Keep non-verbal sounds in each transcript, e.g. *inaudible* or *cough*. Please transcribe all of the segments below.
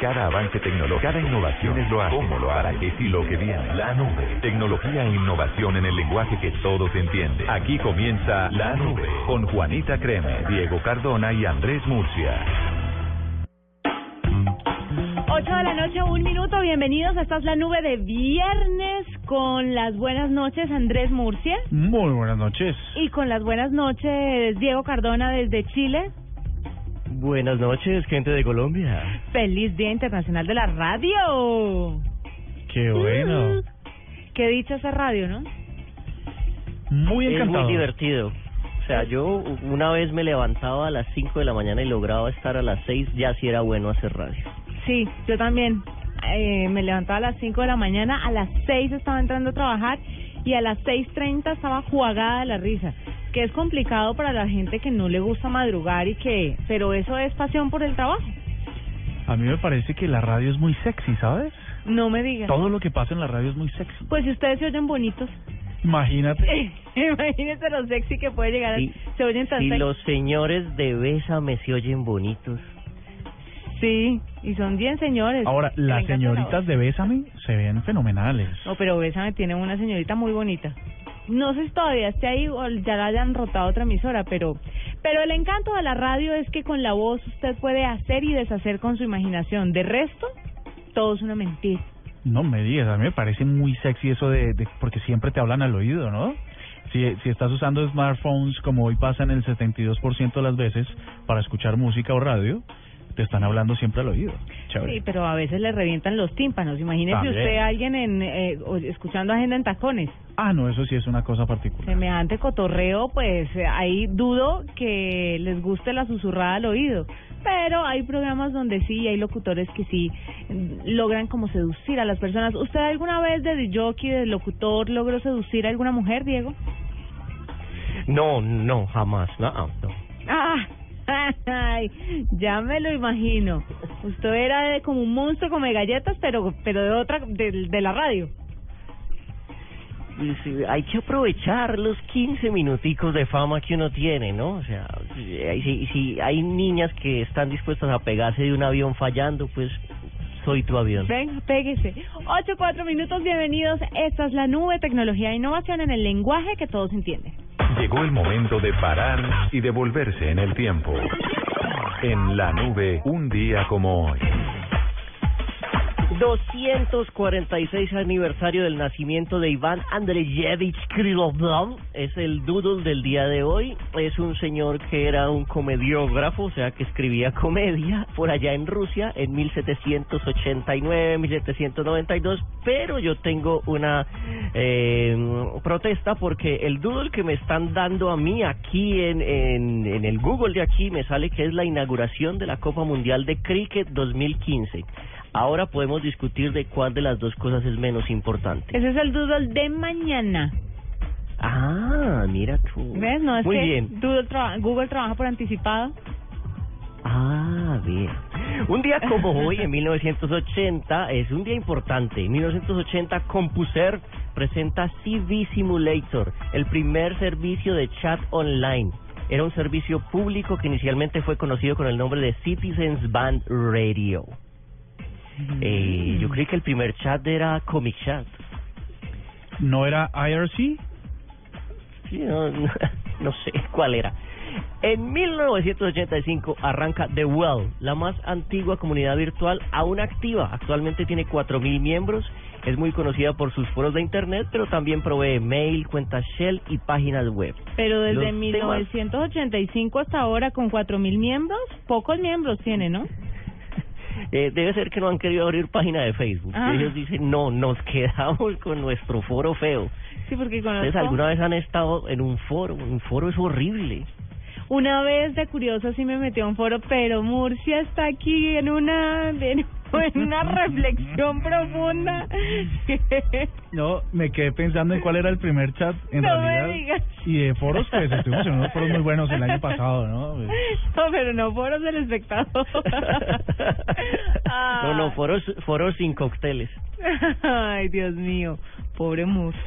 Cada avance tecnológico, cada innovación es lo hace, cómo lo hará, qué y lo que viene. La nube. Tecnología e innovación en el lenguaje que todos entienden. Aquí comienza La Nube con Juanita Creme, Diego Cardona y Andrés Murcia. 8 de la noche, un minuto. Bienvenidos. Esta es la nube de viernes con las buenas noches, Andrés Murcia. Muy buenas noches. Y con las buenas noches, Diego Cardona desde Chile. Buenas noches, gente de Colombia. Feliz Día Internacional de la Radio. Qué bueno. Qué dicha esa radio, ¿no? Muy Es encantado. muy divertido. O sea, yo una vez me levantaba a las 5 de la mañana y lograba estar a las 6, ya sí era bueno hacer radio. Sí, yo también. Eh, me levantaba a las 5 de la mañana, a las 6 estaba entrando a trabajar y a las 6.30 estaba jugada la risa. Que es complicado para la gente que no le gusta madrugar y que... Pero eso es pasión por el trabajo. A mí me parece que la radio es muy sexy, ¿sabes? No me digan. Todo lo que pasa en la radio es muy sexy. Pues si ustedes se oyen bonitos. Imagínate. *laughs* Imagínense lo sexy que puede llegar. a- Sí, se oyen tan Si sexy. los señores de Bésame se oyen bonitos. Sí, y son bien señores. Ahora, las señoritas de Bésame se ven fenomenales. No, pero Bésame tiene una señorita muy bonita. No sé si todavía esté ahí o ya la hayan rotado a otra emisora, pero pero el encanto de la radio es que con la voz usted puede hacer y deshacer con su imaginación. De resto, todo es una mentira. No me digas, a mí me parece muy sexy eso de, de- porque siempre te hablan al oído, ¿no? Si, si estás usando smartphones como hoy pasa en el 72% de las veces para escuchar música o radio, te están hablando siempre al oído. Chévere. Sí, pero a veces le revientan los tímpanos. Imagínese También. usted a alguien en, eh, escuchando agenda en tacones. Ah, no, eso sí es una cosa particular. Semejante cotorreo, pues ahí dudo que les guste la susurrada al oído. Pero hay programas donde sí, hay locutores que sí mm, logran como seducir a las personas. ¿Usted alguna vez de jockey, de locutor, logró seducir a alguna mujer, Diego? No, no, jamás. No, no. Ah, ay, ya me lo imagino. Usted era de como un monstruo come galletas, pero pero de otra, de, de la radio. Hay que aprovechar los 15 minuticos de fama que uno tiene, ¿no? O sea, si, si, si hay niñas que están dispuestas a pegarse de un avión fallando, pues soy tu avión. Venga, péguese. Ocho, cuatro minutos, bienvenidos. Esta es la nube, tecnología e innovación en el lenguaje que todos entienden. Llegó el momento de parar y devolverse en el tiempo. En la nube, un día como hoy. 246 aniversario del nacimiento de Iván Andreyevich Krylov es el doodle del día de hoy. Es un señor que era un comediógrafo, o sea, que escribía comedia por allá en Rusia en 1789, 1792, pero yo tengo una eh, protesta porque el doodle que me están dando a mí aquí en, en, en el Google de aquí me sale que es la inauguración de la Copa Mundial de Cricket 2015. Ahora podemos discutir de cuál de las dos cosas es menos importante. Ese es el doodle de mañana. Ah, mira tú. ¿Ves? No es Muy que bien. Traba- Google trabaja por anticipado. Ah, bien. Un día como *laughs* hoy, en 1980, es un día importante. En 1980, Compuser presenta CV Simulator, el primer servicio de chat online. Era un servicio público que inicialmente fue conocido con el nombre de Citizens Band Radio. Eh, yo creí que el primer chat era Comic Chat. ¿No era IRC? Sí, no, no, *laughs* no sé cuál era. En 1985 arranca The Well, la más antigua comunidad virtual aún activa. Actualmente tiene 4.000 miembros. Es muy conocida por sus foros de internet, pero también provee mail, cuentas Shell y páginas web. Pero desde Los temas- 1985 hasta ahora, con 4.000 miembros, pocos miembros tiene, ¿no? Eh, debe ser que no han querido abrir página de Facebook. Ah. Ellos dicen, no, nos quedamos *laughs* con nuestro foro feo. Sí, porque conozco... ¿Ustedes alguna vez han estado en un foro? Un foro es horrible. Una vez de curioso sí me metí a un foro, pero Murcia está aquí en una en, una reflexión *laughs* profunda. No, me quedé pensando en cuál era el primer chat en No me realidad. digas. Y de foros, pues estuvimos en unos foros muy buenos el año pasado, ¿no? Pues, *laughs* No, pero no foros del espectador. *laughs* Ah. No, no, foros, foros sin cócteles. Ay, Dios mío, pobre Murcia.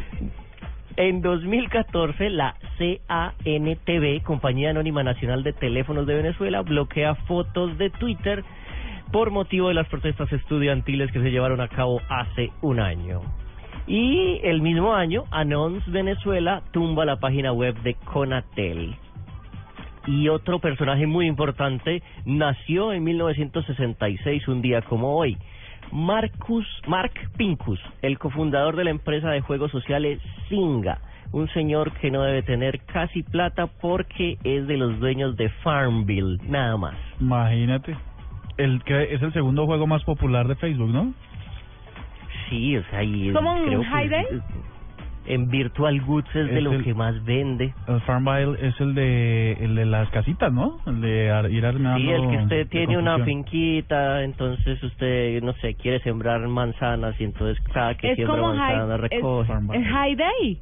En 2014, la CANTV, Compañía Anónima Nacional de Teléfonos de Venezuela, bloquea fotos de Twitter por motivo de las protestas estudiantiles que se llevaron a cabo hace un año. Y el mismo año, Anons Venezuela tumba la página web de Conatel. Y otro personaje muy importante nació en 1966, un día como hoy. Marcus, Mark Pincus, el cofundador de la empresa de juegos sociales Singa, un señor que no debe tener casi plata porque es de los dueños de Farmville, nada más. Imagínate. El que es el segundo juego más popular de Facebook, ¿no? Sí, o sea, y ¿Como un creo High Day? En Virtual Goods es, de lo el- que más vende. El Farmville es el de el de las casitas, ¿no? El de ar- ir armando. Sí, el que usted tiene una finquita, entonces usted, no sé, quiere sembrar manzanas y entonces cada que Es siembra como manzanas High, recoge. Es, es High Day.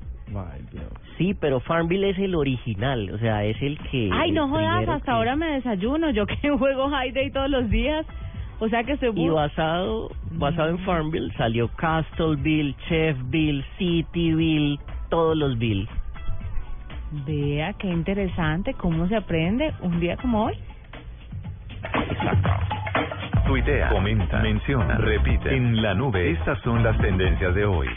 Sí, pero Farmville es el original, o sea, es el que... Ay, no jodas, hasta que- ahora me desayuno. Yo que *laughs* juego High Day todos los días. O sea que estoy... Y basado, basado en Farmville salió Castleville, Chefville, Cityville, todos los Ville. Vea, qué interesante cómo se aprende un día como hoy. Tuitea, comenta, menciona, repite. En la nube, estas son las tendencias de hoy.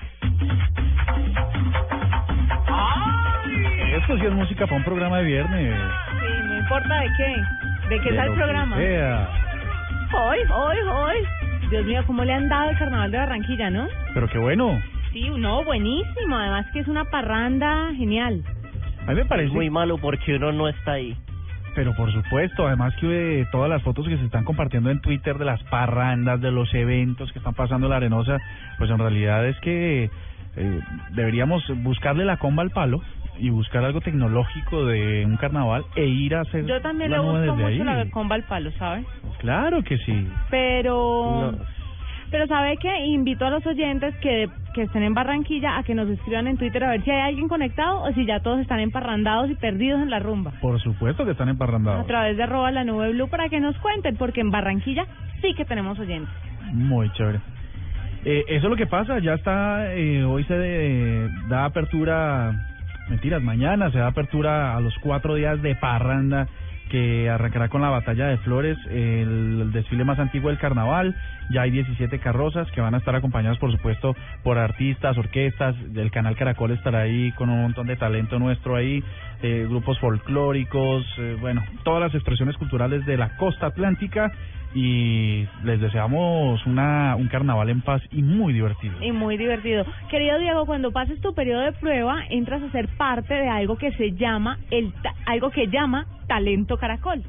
Esto sí es música para un programa de viernes. Sí, no importa de qué. ¿De qué De tal el lo que programa? sea. Hoy, hoy, hoy. Dios mío, cómo le han dado el carnaval de Barranquilla, ¿no? Pero qué bueno. Sí, no, buenísimo. Además que es una parranda genial. A mí me parece. Es muy malo porque uno no está ahí. Pero por supuesto, además que eh, todas las fotos que se están compartiendo en Twitter de las parrandas, de los eventos que están pasando en la arenosa, pues en realidad es que eh, deberíamos buscarle la comba al palo y buscar algo tecnológico de un carnaval e ir a hacer Yo también la le nube busco desde mucho ahí. la comba al palo, ¿sabes? Claro que sí. Pero... No. Pero ¿sabe qué? Invito a los oyentes que, que estén en Barranquilla a que nos escriban en Twitter a ver si hay alguien conectado o si ya todos están emparrandados y perdidos en la rumba. Por supuesto que están A emparrandados. través de arroba la nube blue para que nos cuenten, porque en Barranquilla sí que tenemos oyentes. Muy chévere. Eh, eso es lo que pasa, ya está, eh, hoy se de- da apertura, mentiras, mañana se da apertura a los cuatro días de parranda que arrancará con la batalla de flores, el, desfile más antiguo del carnaval, ya hay 17 carrozas que van a estar acompañadas por supuesto por artistas, orquestas, el canal Caracol estará ahí con un montón de talento nuestro ahí, eh, grupos folclóricos, eh, bueno, todas las expresiones culturales de la costa atlántica y les deseamos una un carnaval en paz y muy divertido. Y muy divertido. Querido Diego, cuando pases tu periodo de prueba, entras a ser parte de algo que se llama, el ta- algo que llama Talento Caracol.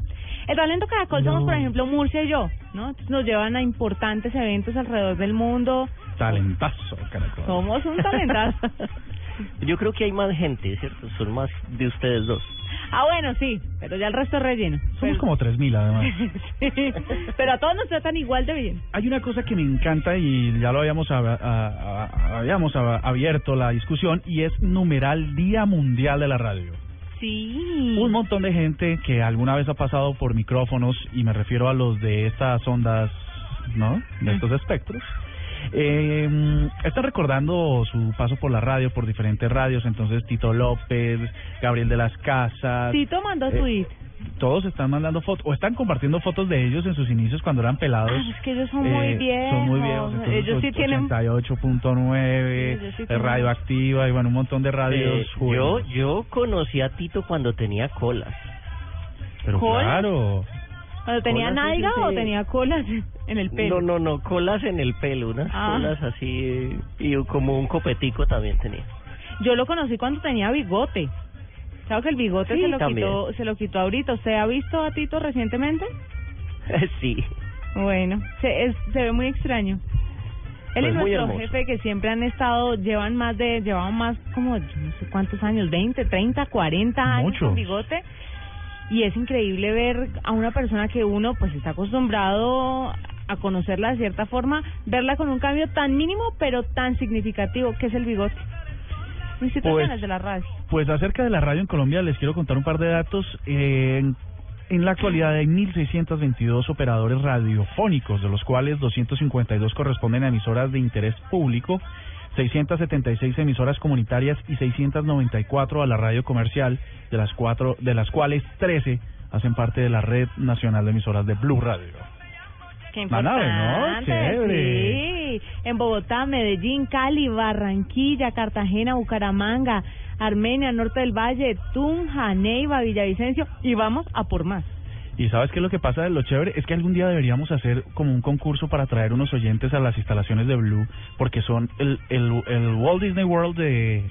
El Talento Caracol somos, por ejemplo, Murcia y yo, ¿no? Entonces nos llevan a importantes eventos alrededor del mundo. Talentazo, caracol. Somos un talentazo. *laughs* Yo creo que hay más gente, ¿cierto? Son más de ustedes dos. Ah, bueno, sí, pero ya el resto es relleno. Somos Pero- como 3000 además. *laughs* Sí, pero a todos nos tratan igual de bien. Hay una cosa que me encanta y ya lo habíamos a- a- a- habíamos abierto la discusión y es numeral Día Mundial de la Radio. Sí. Un montón de gente que alguna vez ha pasado por micrófonos, y me refiero a los de estas ondas, ¿no? De estos espectros. Eh, están recordando su paso por la radio, por diferentes radios. Entonces, Tito López, Gabriel de las Casas. Tito mandó eh, tweet. Todos están mandando fotos, o están compartiendo fotos de ellos en sus inicios cuando eran pelados. Ah, es que ellos son muy Eh, viejos. Son muy viejos. entonces, Ellos sí tienen... 88.9, Sí, ellos sí eh, tienen- radioactiva y bueno, un montón de radios. Eh, yo, yo conocí a Tito cuando tenía colas. Pero claro. Cuando tenía Colas, sí, nalga sí, o tenía colas en el pelo. No, no, no, colas en el pelo, unas Ah. colas así y como un copetico también tenía. Yo lo conocí cuando tenía bigote. ¿Sabes que el bigote Sí, se lo también. quitó, se lo quitó ahorita? ¿Usted ha visto a Tito recientemente? *laughs* sí. Bueno, se, es- se ve muy extraño. Él Pues y nuestro jefe que siempre han estado, llevan más de, llevaban más como, yo no sé cuántos años, 20, 30, 40 años Muchos. con bigote. Y es increíble ver a una persona que uno pues está acostumbrado a conocerla de cierta forma, verla con un cambio tan mínimo pero tan significativo que es el bigote. Pues- de la radio. Pues acerca de la radio en Colombia les quiero contar un par de datos. Eh, en, en la actualidad hay 1.622 operadores radiofónicos, de los cuales 252 corresponden a emisoras de interés público, 676 emisoras comunitarias y 694 a la radio comercial, de las cuatro, de las cuales 13 hacen parte de la red nacional de emisoras de Blue Radio. Qué La nave, ¿no? importante, Chévere. Sí. En Bogotá, Medellín, Cali, Barranquilla, Cartagena, Bucaramanga, Armenia, Norte del Valle, Tunja, Neiva, Villavicencio y vamos a por más. Y sabes qué es lo que pasa de lo chévere es que algún día deberíamos hacer como un concurso para traer unos oyentes a las instalaciones de Blue porque son el el, el Walt Disney World de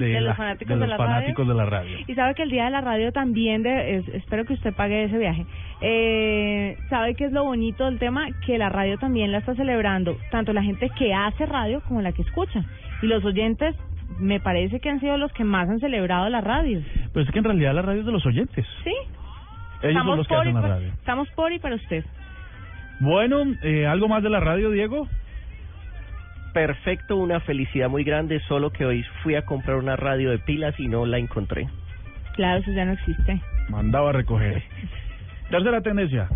de, De los fanáticos de la fanáticos de la radio. Y sabe que el día de la radio también, de, es- espero que usted pague ese viaje. Eh, sabe que es lo bonito del tema, que la radio también la está celebrando, tanto la gente que hace radio como la que escucha. Y los oyentes, me parece que han sido los que más han celebrado la radio. Pero es que en realidad la radio es de los oyentes. Sí, Ellos son los que hacen la radio. estamos por y para usted. Bueno, eh, algo más de la radio, Diego. Perfecto, una felicidad muy grande, solo que hoy fui a comprar una radio de pilas y no la encontré. Claro, eso ya no existe. Mandaba a recoger. Tercera tendencia.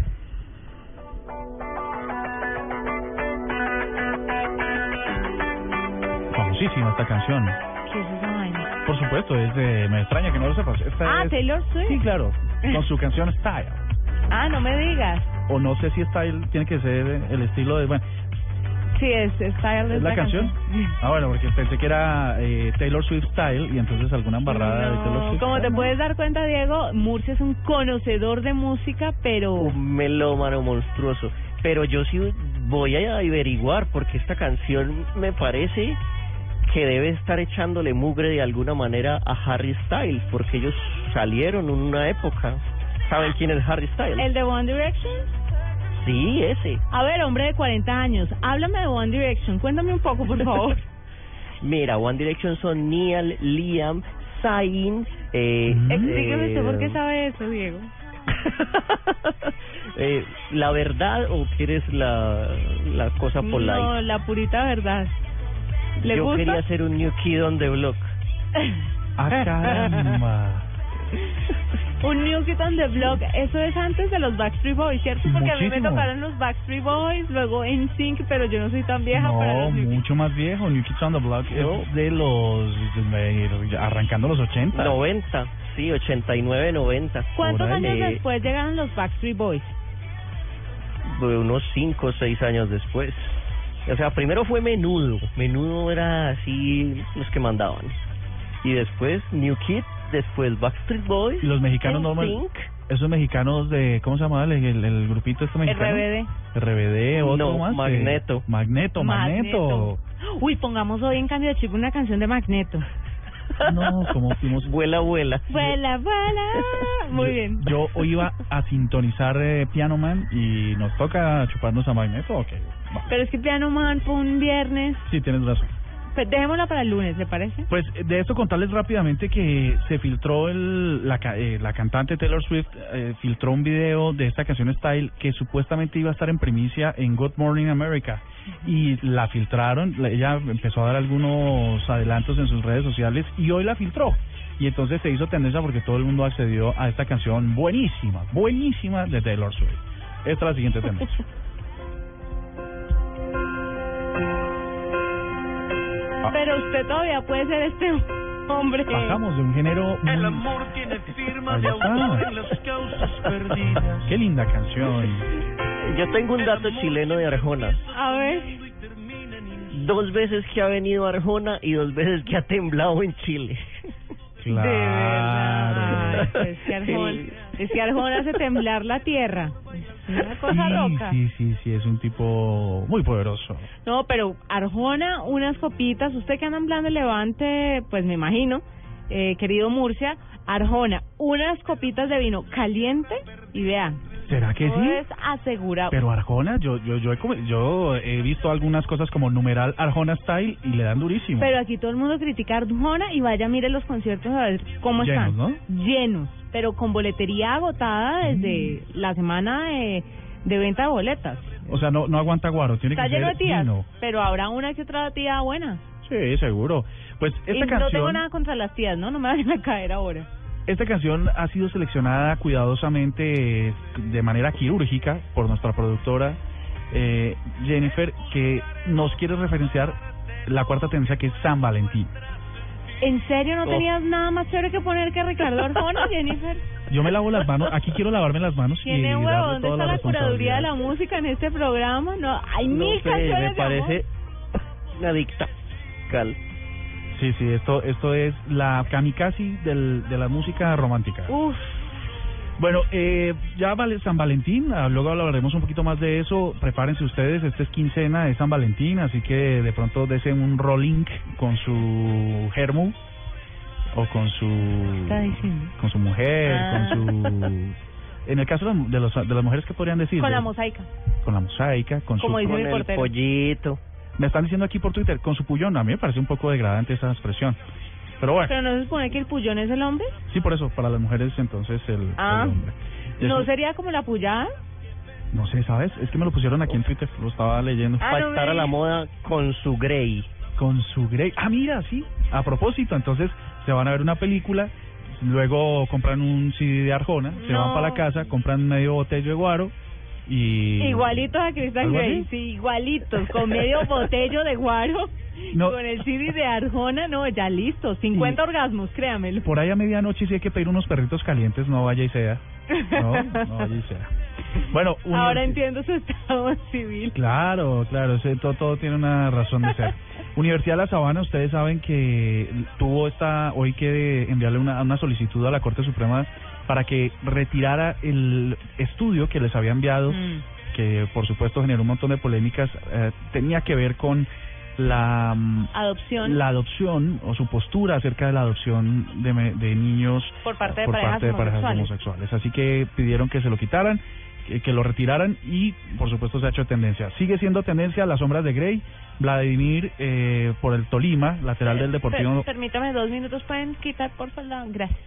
Famosísima esta canción. ¿Qué es esa vaina? Por supuesto, es de... Me extraña que no lo sepas. Esta Ah, es- Taylor Swift. Sí, claro. Con su canción *laughs* Style. Ah, no me digas. O no sé si Style tiene que ser el estilo de... Bueno, Sí, es, es Taylor ¿es la canción? Ah, bueno, porque pensé que era eh, Taylor Swift Style y entonces alguna embarrada de Taylor Swift. como te Style. puedes dar cuenta, Diego, Murcia es un conocedor de música, pero... Un melómano monstruoso. Pero yo sí voy a averiguar porque esta canción me parece que debe estar echándole mugre de alguna manera a Harry Styles, porque ellos salieron en una época. ¿Saben quién es Harry Styles? ¿El de One Direction? Sí, ese. A ver, hombre de 40 años, háblame de One Direction. Cuéntame un poco, por favor. *laughs* Mira, One Direction son Neil, Liam, Zayn. Eh, Explíqueme usted eh, por qué sabe eso, Diego. *laughs* eh, ¿La verdad o quieres la, la cosa polite? No, la purita verdad. ¿Le Yo gusta? quería ser un new kid on the block. *laughs* Ah, caramba. Un New Kid on the Block, eso es antes de los Backstreet Boys, ¿cierto? Porque a mí me Muchísimo. tocaron los Backstreet Boys, luego NSYNC, pero yo no soy tan vieja para No, los New Kids. mucho más viejo. New Kids on the Block es de los... de- arrancando los 80. 90, sí, 89, 90. ¿Cuántos Por ahí. años Eh, después llegaron los Backstreet Boys? de unos 5 o 6 años después. O sea, primero fue Menudo. Menudo era así los que mandaban. Y después New Kid, después Backstreet Boys. Y los mexicanos no me- NSYNC. Esos mexicanos de... ¿Cómo se llamaba el, el, el grupito este mexicano? RBD. RBD, otro No, más. eh, Magneto. Magneto, Magneto. Uy, pongamos hoy en cambio de chip una canción de Magneto. No, como fuimos... *laughs* Vuela, vuela. Vuela, vuela. Muy bien. Yo hoy iba a sintonizar eh, Piano Man y nos toca chuparnos a Magneto. Ok, va. Pero es que Piano Man fue un viernes. Sí, tienes razón. Pues dejémosla para el lunes, ¿le parece? Pues de esto contarles rápidamente que se filtró el, la, eh, la cantante Taylor Swift eh, filtró un video de esta canción Style que supuestamente iba a estar en primicia en Good Morning America y la filtraron, la- ella empezó a dar algunos adelantos en sus redes sociales y hoy la filtró y entonces se hizo tendencia porque todo el mundo accedió a esta canción buenísima, buenísima de Taylor Swift. Esta es la siguiente tendencia. *laughs* Ah. Pero usted todavía puede ser este hombre. Pasamos de un género muy... El amor tiene firma de autor en las causas perdidas. Qué linda canción. Yo tengo un dato chileno de Arjona. A ver. Dos veces que ha venido a Arjona y dos veces que ha temblado en Chile. Claro. De verdad. Ay, pues, es, que Arjona, Sí. Es que Arjona hace temblar la tierra. Una cosa sí, loca. Sí, sí, sí, es un tipo muy poderoso. No, pero Arjona, unas copitas. Usted que anda de levante, pues me imagino, eh, querido Murcia, Arjona, unas copitas de vino caliente y vean. ¿Será que sí? es asegurado. Pero Arjona, yo yo yo he, yo he visto algunas cosas como numeral Arjona Style y le dan durísimo. Pero aquí todo el mundo critica a Arjona y vaya, mire los conciertos a ver cómo Llenos, están. ¿no? Llenos, pero con boletería agotada desde Mm. la semana de, de venta de boletas. O sea, no no aguanta guaro, tiene Está que lleno de ser tías, vino. pero habrá una que otra tía buena. Sí, seguro. Pues esta y no canción tengo nada contra las tías, ¿no? No me vayan a caer ahora. Esta canción ha sido seleccionada cuidadosamente eh, de manera quirúrgica por nuestra productora eh, Jennifer, que nos quiere referenciar la cuarta tendencia que es San Valentín. ¿En serio no Oh. tenías nada más chévere que poner que Ricardo Arjona, *laughs* Jennifer? Yo me lavo las manos, aquí quiero lavarme las manos y ¿Tiene huevo? ¿Dónde está la curaduría de la música en este programa? No, hay No mil sé, canciones me de parece amor. una dicta. Cal. Sí, sí, esto esto es la kamikaze del, de la música romántica. Uf, Bueno, eh, ya vale San Valentín, ah, luego hablaremos un poquito más de eso. Prepárense ustedes, esta es quincena de San Valentín, así que de pronto desen un rolling con su germo o con su con su mujer, Ah. con su en el caso de los, de las mujeres que podrían decir Con la mosaica. con la mosaica, con Como su dice Con mi el pollito. Me están diciendo aquí por Twitter con su pullón, a mí me parece un poco degradante esa expresión. Pero bueno, Pero no se supone que el pullón es el hombre. sí por eso para las mujeres entonces el, Ah. el hombre. ¿No sería como la pullada? No sé, ¿sabes? Es que me lo pusieron aquí en Twitter, lo estaba leyendo. Ah, Para no me- a la moda con su Grey. Con su Grey. Ah, mira, sí. A propósito, entonces se van a ver una película, luego compran un CD de Arjona, se van para la casa, compran medio botello de guaro y... Igualitos a Christian ¿Algo Grey, sí, igualitos, con medio *laughs* botello de guaro, No. con el CD de Arjona, no, ya listo, 50 Y- orgasmos, créamelo. Por ahí a medianoche sí hay que pedir unos perritos calientes, no vaya y sea. No, no vaya y sea. Bueno, un- Ahora entiendo su estado civil. Claro, claro, todo, todo tiene una razón de ser. Universidad de La Sabana, ustedes saben que tuvo esta hoy que enviarle una, una solicitud a la Corte Suprema para que retirara el estudio que les había enviado, Mm. que por supuesto generó un montón de polémicas, eh, tenía que ver con la, mm, Adopción la adopción o su postura acerca de la adopción de, me- de niños por parte de por parejas parte de parejas homosexuales. Así que pidieron que se lo quitaran, que, que lo retiraran y por supuesto se ha hecho tendencia. Sigue siendo tendencia las sombras de Grey, Vladimir eh, por el Tolima, lateral del Deportivo. Per- permítame dos minutos, pueden quitar por favor, gracias.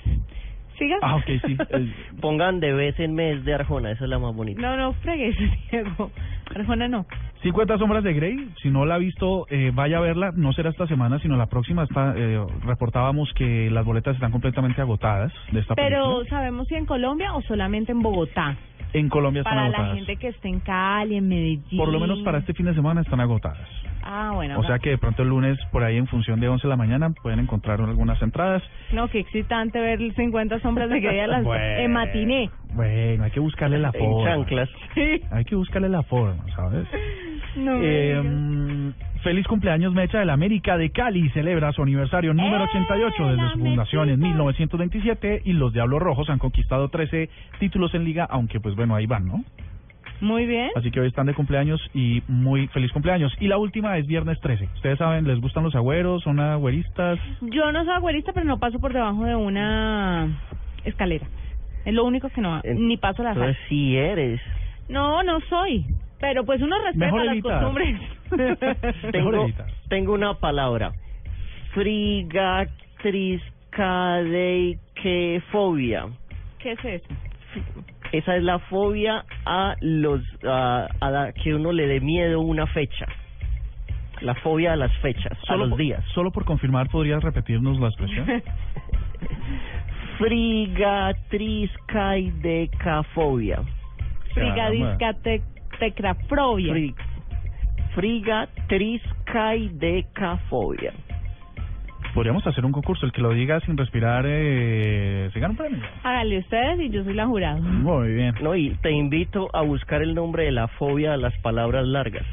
Siga. Ah, ok, sí. eh, *laughs* Pongan de vez en mes de Arjona, esa es la más bonita. No, no, fregues, *laughs* Diego. Arjona no. 50 sombras de Grey, si no la ha visto, eh, vaya a verla, no será esta semana, sino la próxima. Está, eh, reportábamos que las boletas están completamente agotadas de esta Pero, película. ¿sabemos si en Colombia o solamente en Bogotá? En Colombia están Para la agotadas. gente que esté en Cali, en Medellín. Por lo menos para este fin de semana están agotadas. Ah, bueno. O sea que de pronto el lunes, por ahí en función de 11 de la mañana, pueden encontrar algunas entradas. No, qué excitante ver 50 sombras de Grey a las *laughs* en matiné. Bueno, hay que buscarle la En forma. chanclas. Sí. Hay que buscarle la forma, ¿sabes? No, Eh, me digas. Feliz cumpleaños, Mecha del América de Cali. Celebra su aniversario número ¡Eh, 88 desde su fundación en Mechita! 1927 y los Diablos Rojos han conquistado 13 títulos en liga, aunque pues bueno, ahí van, ¿no? Muy bien. Así que hoy están de cumpleaños y muy feliz cumpleaños. Y la última es viernes 13. Ustedes saben, ¿les gustan los agüeros? ¿Son agüeristas? Yo no soy agüerista, pero no paso por debajo de una escalera. Es lo único que no, En- ni paso la. Entonces sí eres. No, no soy. Pero pues uno respeta Mejor las evitar. costumbres. *laughs* Tengo, una palabra. Frigatriscadequefobia. ¿Qué es eso? Esa es la fobia a los a, a la- que uno le dé miedo una fecha. La fobia a las fechas, a los por, días. Solo por confirmar, ¿podrías repetirnos la expresión? *laughs* Frigatriscaidecafobia. Frigadisca te, tecrafrobia. Fri, frigatriscaidecafobia. Podríamos hacer un concurso. El que lo diga sin respirar eh, se gana un premio. Háganle ustedes y yo soy la jurada. Muy bien. No, y te invito a buscar el nombre de la fobia a las palabras largas.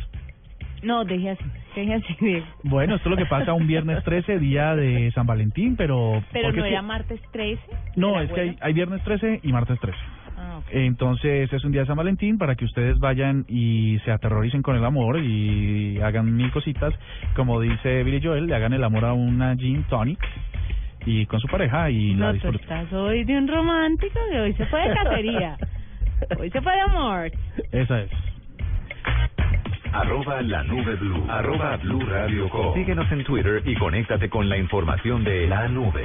No, deje así. Deje así, *laughs* Diego. Bueno, esto es lo que pasa un viernes 13, día de San Valentín, pero... Pero no era martes 13. No, ¿Era es que hay viernes 13 y martes 13. Ah. Entonces es un día de San Valentín para que ustedes vayan y se aterroricen con el amor y hagan mil cositas. Como dice Billy Joel, le hagan el amor a una gin tonic y con su pareja y la No, tú disfruten. estás hoy de un romántico que hoy se fue de cacería. *laughs* hoy se fue de amor. Esa es. Arroba la nube blue. Arroba blue radio com. Síguenos en Twitter y conéctate con la información de la nube.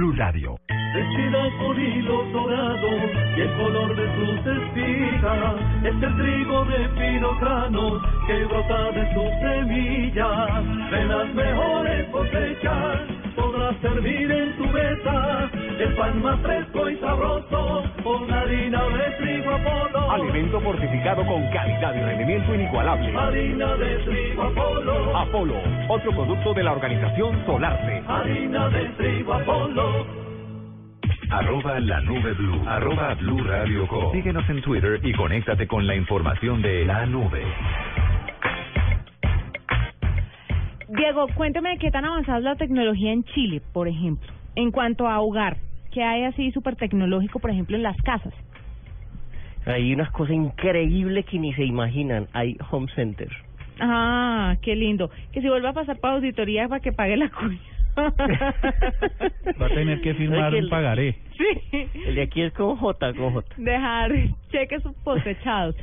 Blue Radio. Vestidas con hilos dorados y el color de sus espigas es el trigo de fino grano que brota de sus semillas. De las mejores cosechas podrás servir en tu mesa el pan más fresco y sabroso con harina de trigo Apolo. Alimento fortificado con calidad y rendimiento inigualable. Harina de trigo Apolo. Apolo, otro producto de la organización Solarte. Harina de trigo Apolo. Arroba la nube blue. Arroba blue radio com. Síguenos en Twitter y conéctate con la información de la nube. Diego, cuénteme qué tan avanzada es la tecnología en Chile, por ejemplo, en cuanto a hogar. ¿Qué hay así súper tecnológico, por ejemplo, en las casas? Hay unas cosas increíbles que ni se imaginan. Hay home center. Ah, qué lindo. Que si vuelva a pasar para auditoría para que pague la cuña. Va a tener *laughs* que firmar un el- pagaré. Sí. El de aquí es con J, con J. Dejar cheques cosechados.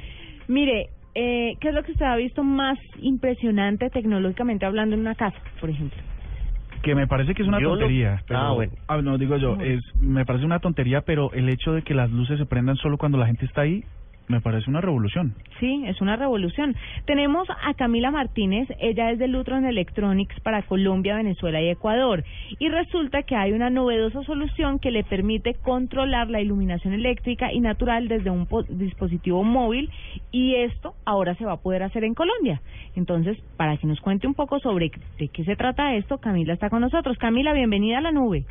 Mire, eh, ¿qué es lo que usted ha visto más impresionante tecnológicamente hablando en una casa, por ejemplo? Que me parece que es una Yo tontería. pero- Ah, bueno. Ah, no, digo yo, es, me parece una tontería, pero el hecho de que las luces se prendan solo cuando la gente está ahí, me parece una revolución. Sí, es una revolución. Tenemos a Camila Martínez, ella es de Lutron Electronics para Colombia, Venezuela y Ecuador. Y resulta que hay una novedosa solución que le permite controlar la iluminación eléctrica y natural desde un po- dispositivo móvil y esto ahora se va a poder hacer en Colombia. Entonces, para que nos cuente un poco sobre de qué se trata esto, Camila está con nosotros. Camila, bienvenida a la nube.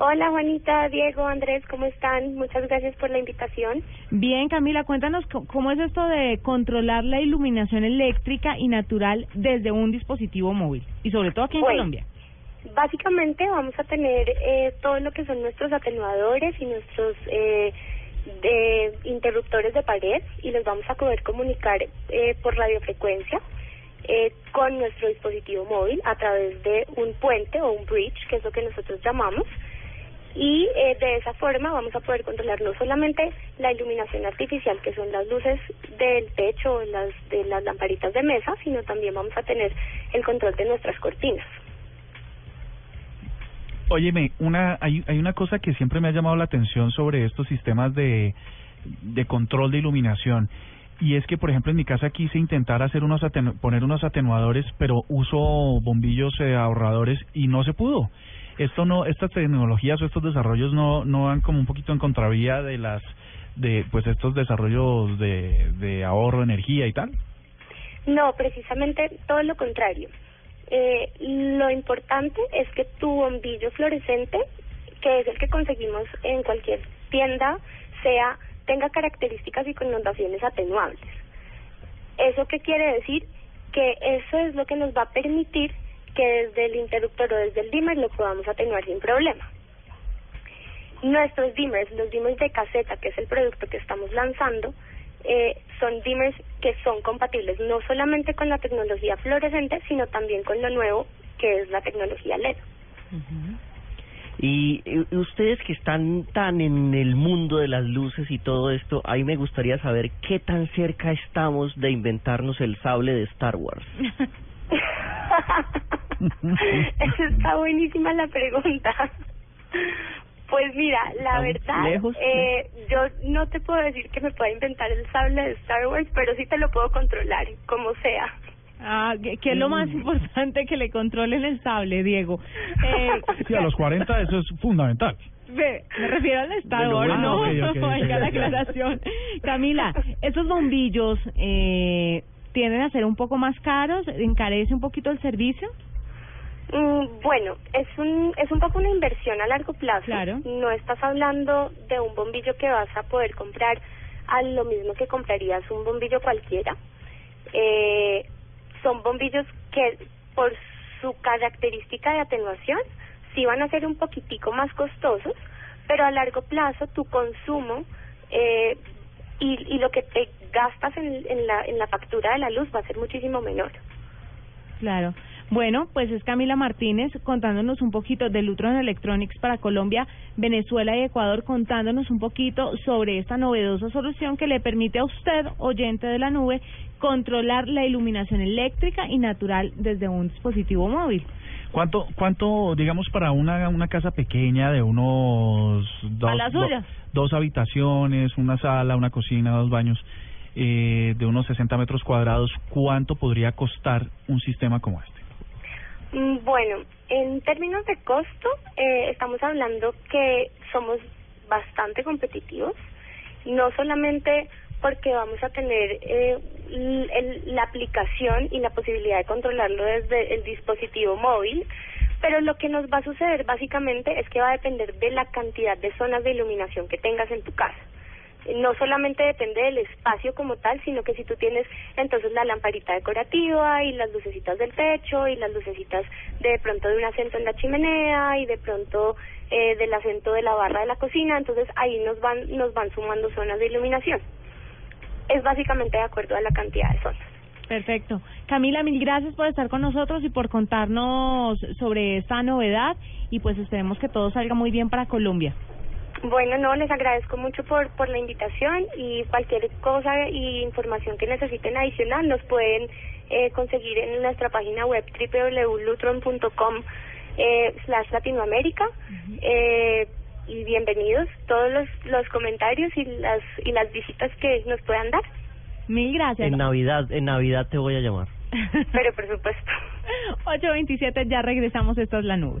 Hola Juanita, Diego, Andrés, ¿cómo están? Muchas gracias por la invitación. Bien, Camila, cuéntanos cómo es esto de controlar la iluminación eléctrica y natural desde un dispositivo móvil y sobre todo aquí en Bueno. Colombia. Básicamente vamos a tener eh, todo lo que son nuestros atenuadores y nuestros eh, de interruptores de pared y los vamos a poder comunicar eh, por radiofrecuencia eh, con nuestro dispositivo móvil a través de un puente o un bridge, que es lo que nosotros llamamos. Y eh, de esa forma vamos a poder controlar no solamente la iluminación artificial, que son las luces del techo, las de las lamparitas de mesa, sino también vamos a tener el control de nuestras cortinas. Óyeme, una, hay, hay una cosa que siempre me ha llamado la atención sobre estos sistemas de, de control de iluminación. Y es que, por ejemplo, en mi casa quise intentar hacer unos atenu- poner unos atenuadores, pero uso bombillos eh, ahorradores y no se pudo. Esto no, estas tecnologías o estos desarrollos no, no van como un poquito en contravía de las, de, pues estos desarrollos de, de ahorro energía y tal. No, precisamente todo lo contrario. Eh, lo importante es que tu bombillo fluorescente, que es el que conseguimos en cualquier tienda, sea tenga características y connotaciones atenuables. ¿Eso qué quiere decir? Que eso es lo que nos va a permitir que desde el interruptor o desde el dimmer lo podamos atenuar sin problema. Nuestros dimmers, los dimmers de caseta, que es el producto que estamos lanzando, eh, son dimmers que son compatibles no solamente con la tecnología fluorescente, sino también con lo nuevo que es la tecnología LED. Y eh, ustedes que están tan en el mundo de las luces y todo esto, a mí me gustaría saber qué tan cerca estamos de inventarnos el sable de Star Wars. *laughs* Está buenísima la pregunta. Pues mira, la ¿Estamos verdad, lejos? eh, yo no te puedo decir que me pueda inventar el sable de Star Wars, pero sí te lo puedo controlar, como sea. Ah, ¿qué, qué es lo más importante que le controlen el sable, Diego? Eh, *laughs* Sí, a los 40 eso es fundamental. Ve, me refiero al Star Wars, bueno, ¿no? ok, ok, *laughs* ok. Oiga la aclaración. Camila, ¿estos bombillos eh, tienden a ser un poco más caros? ¿Encarece un poquito el servicio? Mm, bueno, es un es un poco una inversión a largo plazo. Claro. No estás hablando de un bombillo que vas a poder comprar a lo mismo que comprarías un bombillo cualquiera. Eh, son bombillos que por su característica de atenuación sí van a ser un poquitico más costosos, pero a largo plazo tu consumo eh, y, y lo que te gastas en, en, la, en la factura de la luz va a ser muchísimo menor. Claro. Bueno, pues es Camila Martínez contándonos un poquito de Lutron Electronics para Colombia, Venezuela y Ecuador, contándonos un poquito sobre esta novedosa solución que le permite a usted, oyente de la nube, controlar la iluminación eléctrica y natural desde un dispositivo móvil. ¿Cuánto, cuánto, digamos, para una, una casa pequeña de unos dos, do- dos habitaciones, una sala, una cocina, dos baños, eh, de unos 60 metros cuadrados, cuánto podría costar un sistema como este? Mm, Bueno, en términos de costo, eh, estamos hablando que somos bastante competitivos, no solamente porque vamos a tener eh, el- la aplicación y la posibilidad de controlarlo desde el dispositivo móvil, pero lo que nos va a suceder básicamente es que va a depender de la cantidad de zonas de iluminación que tengas en tu casa no solamente depende del espacio como tal, sino que si tú tienes entonces la lamparita decorativa y las lucecitas del techo y las lucecitas de pronto de un acento en la chimenea y de pronto eh, del acento de la barra de la cocina, entonces ahí nos van nos van sumando zonas de iluminación. Es básicamente de acuerdo a la cantidad de zonas. Perfecto. Camila, mil gracias por estar con nosotros y por contarnos sobre esta novedad y pues esperemos que todo salga muy bien para Colombia. Bueno, no, les agradezco mucho por, por la invitación y cualquier cosa y información que necesiten adicional nos pueden eh, conseguir en nuestra página web www.lutron.com eh, slash Latinoamérica eh, y bienvenidos todos los, los comentarios y las, y las visitas que nos puedan dar, Mil gracias. En Navidad, en Navidad te voy a llamar. pero por supuesto. *laughs* 827, ya regresamos. Esta es la nube.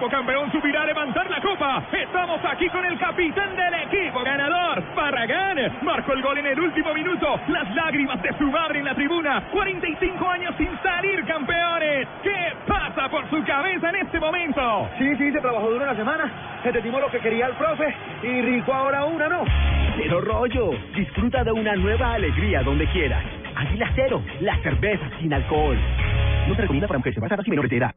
Equipo campeón subirá a levantar la copa. Estamos aquí con el capitán del equipo ganador, Barragán. Marcó el gol en el último minuto. Las lágrimas de su madre en la tribuna. 45 años sin salir campeones. ¿Qué pasa por su cabeza en este momento? Sí, sí, se trabajó duro una semana. Entendimos lo que quería el profe y rico ahora una, ¿no? Cero rollo. Disfruta de una nueva alegría donde quieras. Águila Cero, la cerveza sin alcohol. No se recomienda para mujeres embarazadas y menores de edad.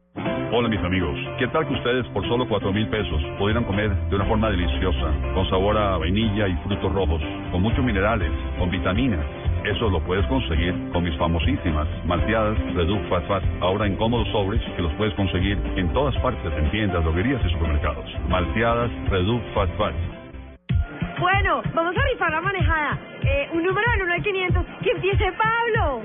Hola mis amigos, ¿qué tal que ustedes por solo cuatro mil pesos pudieran comer de una forma deliciosa, con sabor a vainilla y frutos rojos, con muchos minerales, con vitaminas? Eso lo puedes conseguir con mis famosísimas malteadas Reduc Fat Fat, ahora en cómodos sobres que los puedes conseguir en todas partes, en tiendas, droguerías y supermercados. Malteadas Reduc Fat Fat. Bueno, vamos a rifar la manejada. Eh, un número del 1 al 500. ¡Que empiece Pablo!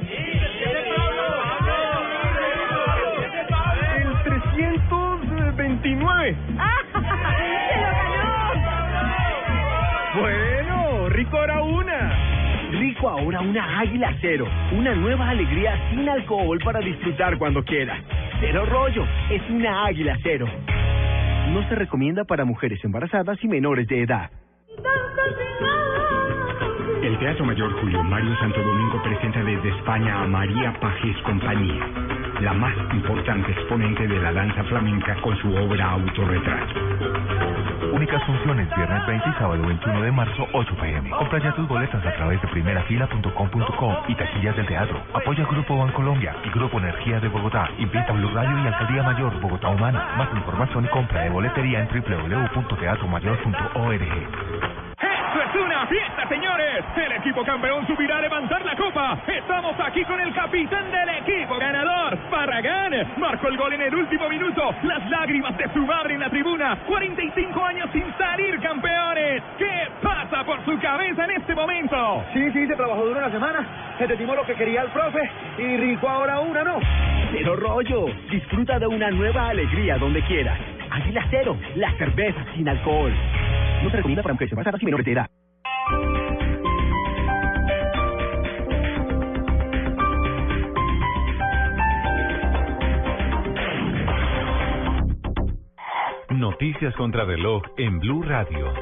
El 329. *laughs* ¡Se lo ganó! Bueno, rico ahora una. Rico ahora una Águila Cero, una nueva alegría sin alcohol para disfrutar cuando quieras. Cero rollo, es una Águila Cero. No se recomienda para mujeres embarazadas y menores de edad. El Teatro Mayor Julio Mario Santo Domingo presenta desde España a María Pajés Compañía, la más importante exponente de la danza flamenca con su obra Autorretrato. Únicas funciones viernes 20 y sábado 21 de marzo, 8 pm. Compra ya tus boletas a través de primerafila.com.co y taquillas del teatro. Apoya Grupo Bancolombia y Grupo Energía de Bogotá. Invita Blue Radio y Alcaldía Mayor Bogotá Humana. Más información y compra de boletería en www.teatromayor.org. ¡Esto es una fiesta, señores! El equipo campeón subirá a levantar la copa. Estamos aquí con el capitán del equipo ganador, Barragán. Marcó el gol en el último minuto. Las lágrimas de su madre en la tribuna. 45 años sin salir campeones. ¿Qué pasa por su cabeza en este momento? Sí, sí, se trabajó duro una semana. Entendimos lo que quería el profe y rico ahora una, ¿no? Cero rollo, disfruta de una nueva alegría donde quieras. Águila Cero, la cerveza sin alcohol. No se recomienda para mujeres embarazadas y menores de edad. Noticias contra reloj en Blue Radio.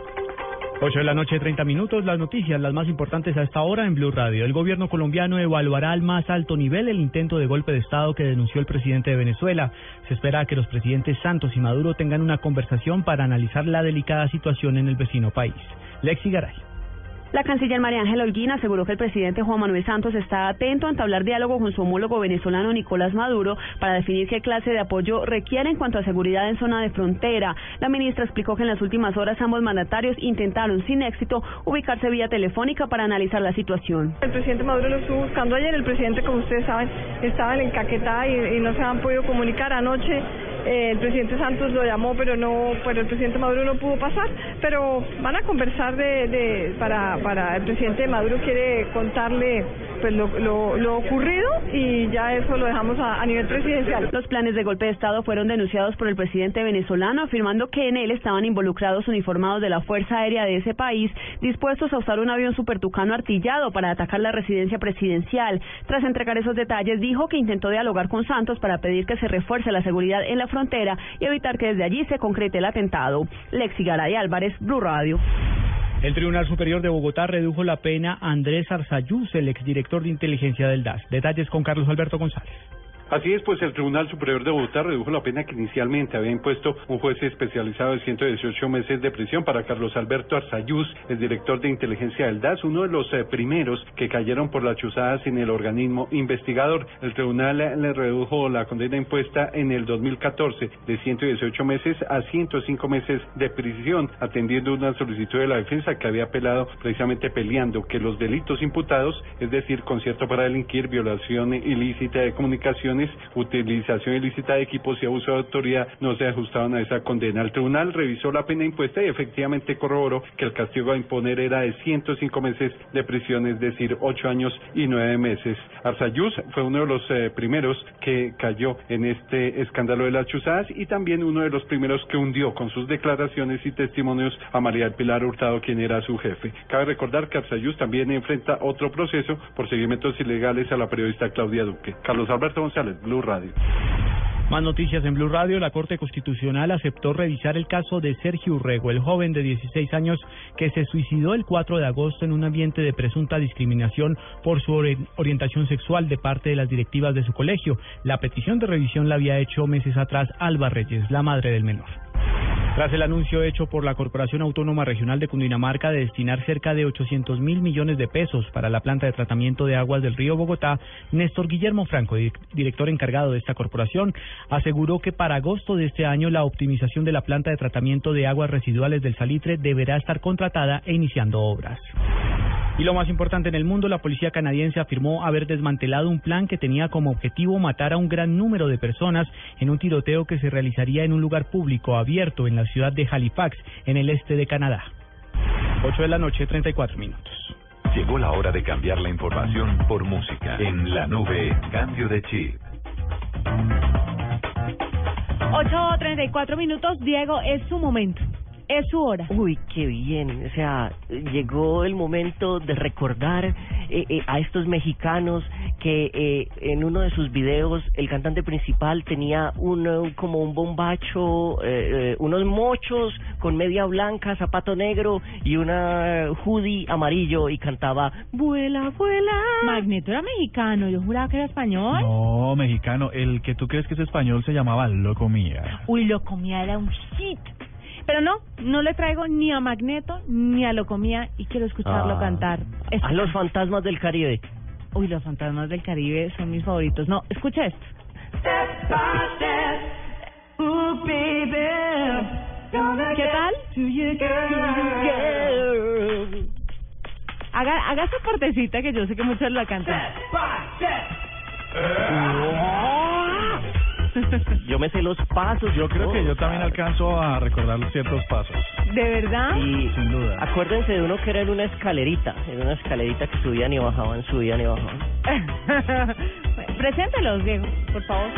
8 de la noche, 30 minutos. Las noticias, las más importantes a esta hora en Blue Radio. El gobierno colombiano evaluará al más alto nivel el intento de golpe de Estado que denunció el presidente de Venezuela. Se espera que los presidentes Santos y Maduro tengan una conversación para analizar la delicada situación en el vecino país. Lexi Garay. La canciller María Ángela Holguín aseguró que el presidente Juan Manuel Santos está atento a entablar diálogo con su homólogo venezolano Nicolás Maduro para definir qué clase de apoyo requiere en cuanto a seguridad en zona de frontera. La ministra explicó que en las últimas horas ambos mandatarios intentaron sin éxito ubicarse vía telefónica para analizar la situación. El presidente Maduro lo estuvo buscando ayer, el presidente, como ustedes saben, estaba en Encaquetá y, y no se han podido comunicar anoche. Eh, el presidente Santos lo llamó, pero no, pero el presidente Maduro no pudo pasar. Pero van a conversar de, de para, para el presidente Maduro quiere contarle pues lo, lo, lo ocurrido y ya eso lo dejamos a, nivel presidencial. Los planes de golpe de Estado fueron denunciados por el presidente venezolano, afirmando que en él estaban involucrados uniformados de la Fuerza Aérea de ese país, dispuestos a usar un avión supertucano artillado para atacar la residencia presidencial. Tras entregar esos detalles, dijo que intentó dialogar con Santos para pedir que se refuerce la seguridad en la frontera y evitar que desde allí se concrete el atentado. Lexi Garay Álvarez, Blue Radio. El Tribunal Superior de Bogotá redujo la pena a Andrés Arzayús, el exdirector de inteligencia del DAS. Detalles con Carlos Alberto González. Así es, pues el Tribunal Superior de Bogotá redujo la pena que inicialmente había impuesto un juez especializado de 118 meses de prisión para Carlos Alberto Arzayús, el director de inteligencia del DAS, uno de los eh, primeros que cayeron por las chuzadas en el organismo investigador. El tribunal eh, le redujo la condena impuesta en el 2014 de 118 meses a 105 meses de prisión, atendiendo una solicitud de la defensa que había apelado precisamente peleando que los delitos imputados, es decir, concierto para delinquir, violación ilícita de comunicación, utilización ilícita de equipos y abuso de autoridad no se ajustaban a esa condena. El tribunal revisó la pena impuesta y efectivamente corroboró que el castigo a imponer era de 105 meses de prisión, es decir, 8 años y 9 meses. Arzayús fue uno de los eh, primeros que cayó en este escándalo de las chuzadas y también uno de los primeros que hundió con sus declaraciones y testimonios a María del Pilar Hurtado, quien era su jefe. Cabe recordar que Arzayús también enfrenta otro proceso por seguimientos ilegales a la periodista Claudia Duque. Carlos Alberto González. Blue Radio. Más noticias en Blue Radio. La Corte Constitucional aceptó revisar el caso de Sergio Urrego, el joven de 16 años que se suicidó el 4 de agosto en un ambiente de presunta discriminación por su orientación sexual de parte de las directivas de su colegio. La petición de revisión la había hecho meses atrás Alba Reyes, la madre del menor. Tras el anuncio hecho por la Corporación Autónoma Regional de Cundinamarca de destinar cerca de 800 mil millones de pesos para la planta de tratamiento de aguas del río Bogotá, Néstor Guillermo Franco, director encargado de esta corporación, aseguró que para agosto de este año la optimización de la planta de tratamiento de aguas residuales del Salitre deberá estar contratada e iniciando obras. Y lo más importante en el mundo, la policía canadiense afirmó haber desmantelado un plan que tenía como objetivo matar a un gran número de personas en un tiroteo que se realizaría en un lugar público abierto en la ciudad de Halifax, en el este de Canadá. 8 de la noche, 34 minutos. Llegó la hora de cambiar la información por música. En la nube, cambio de chip. 8.34 minutos, Diego, es su momento. Es su hora. Uy, qué bien. O sea, llegó el momento de recordar eh, eh, a estos mexicanos que eh, en uno de sus videos el cantante principal tenía un como un bombacho, eh, eh, unos mochos con media blanca, zapato negro y una hoodie amarillo y cantaba Vuela, vuela. Magneto era mexicano, yo juraba que era español. No, mexicano. El que tú crees que es español se llamaba Locomía. Uy, Locomía era un hit. Pero no, no le traigo ni a Magneto ni a Locomía y quiero escucharlo Ah. cantar. Este A los fantasmas del Caribe. Uy, los fantasmas del Caribe son mis favoritos. No, escucha esto. ¿Qué tal? Haga, haga esa partecita que yo sé que muchos la cantan. *laughs* Yo me sé los pasos. Yo creo que yo también alcanzo a recordar ciertos pasos. ¿De verdad? Y Sin duda. acuérdense de uno que era en una escalerita, en una escalerita que subían y bajaban, subían y bajaban. *laughs* Preséntelos, Diego, por favor.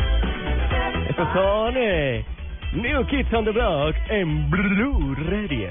Estos son eh, New Kids on the Block en Blue Radio.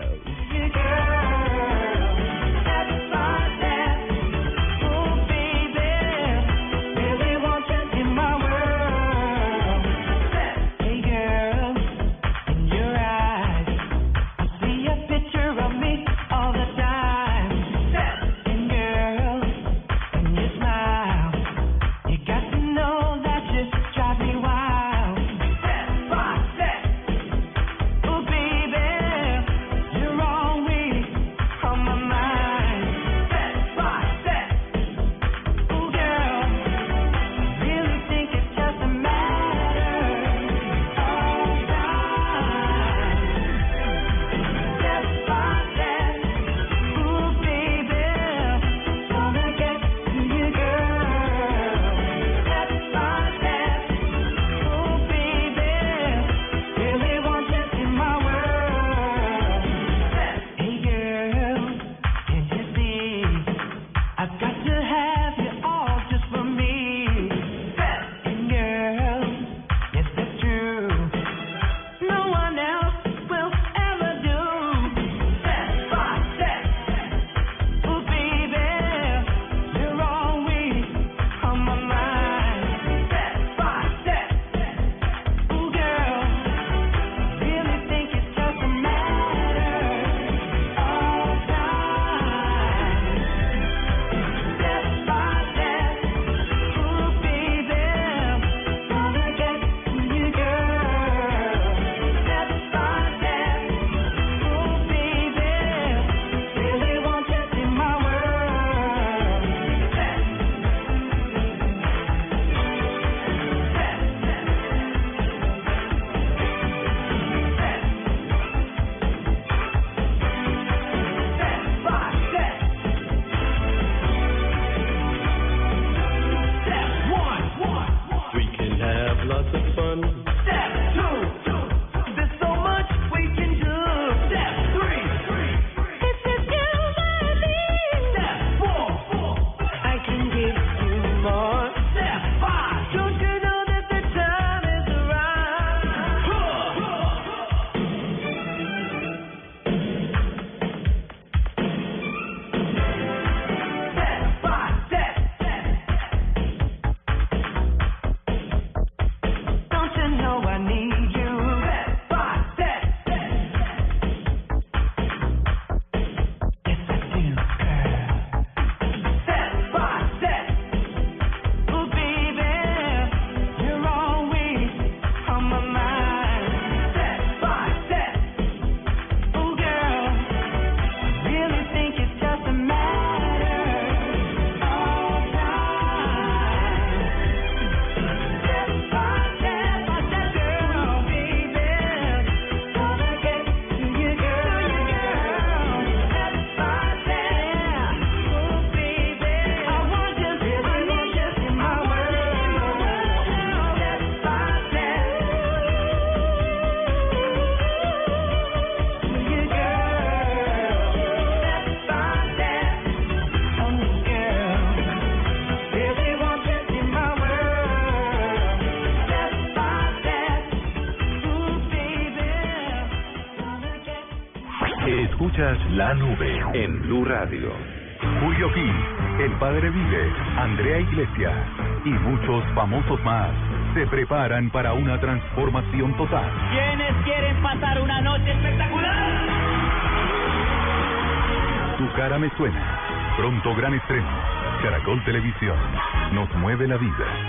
La nube en Blue Radio. Julio Gil, El Padre Vive, Andrea Iglesias y muchos famosos más se preparan para una transformación total. ¿Quiénes quieren pasar una noche espectacular? Tu cara me suena. Pronto gran estreno. Caracol Televisión. Nos mueve la vida.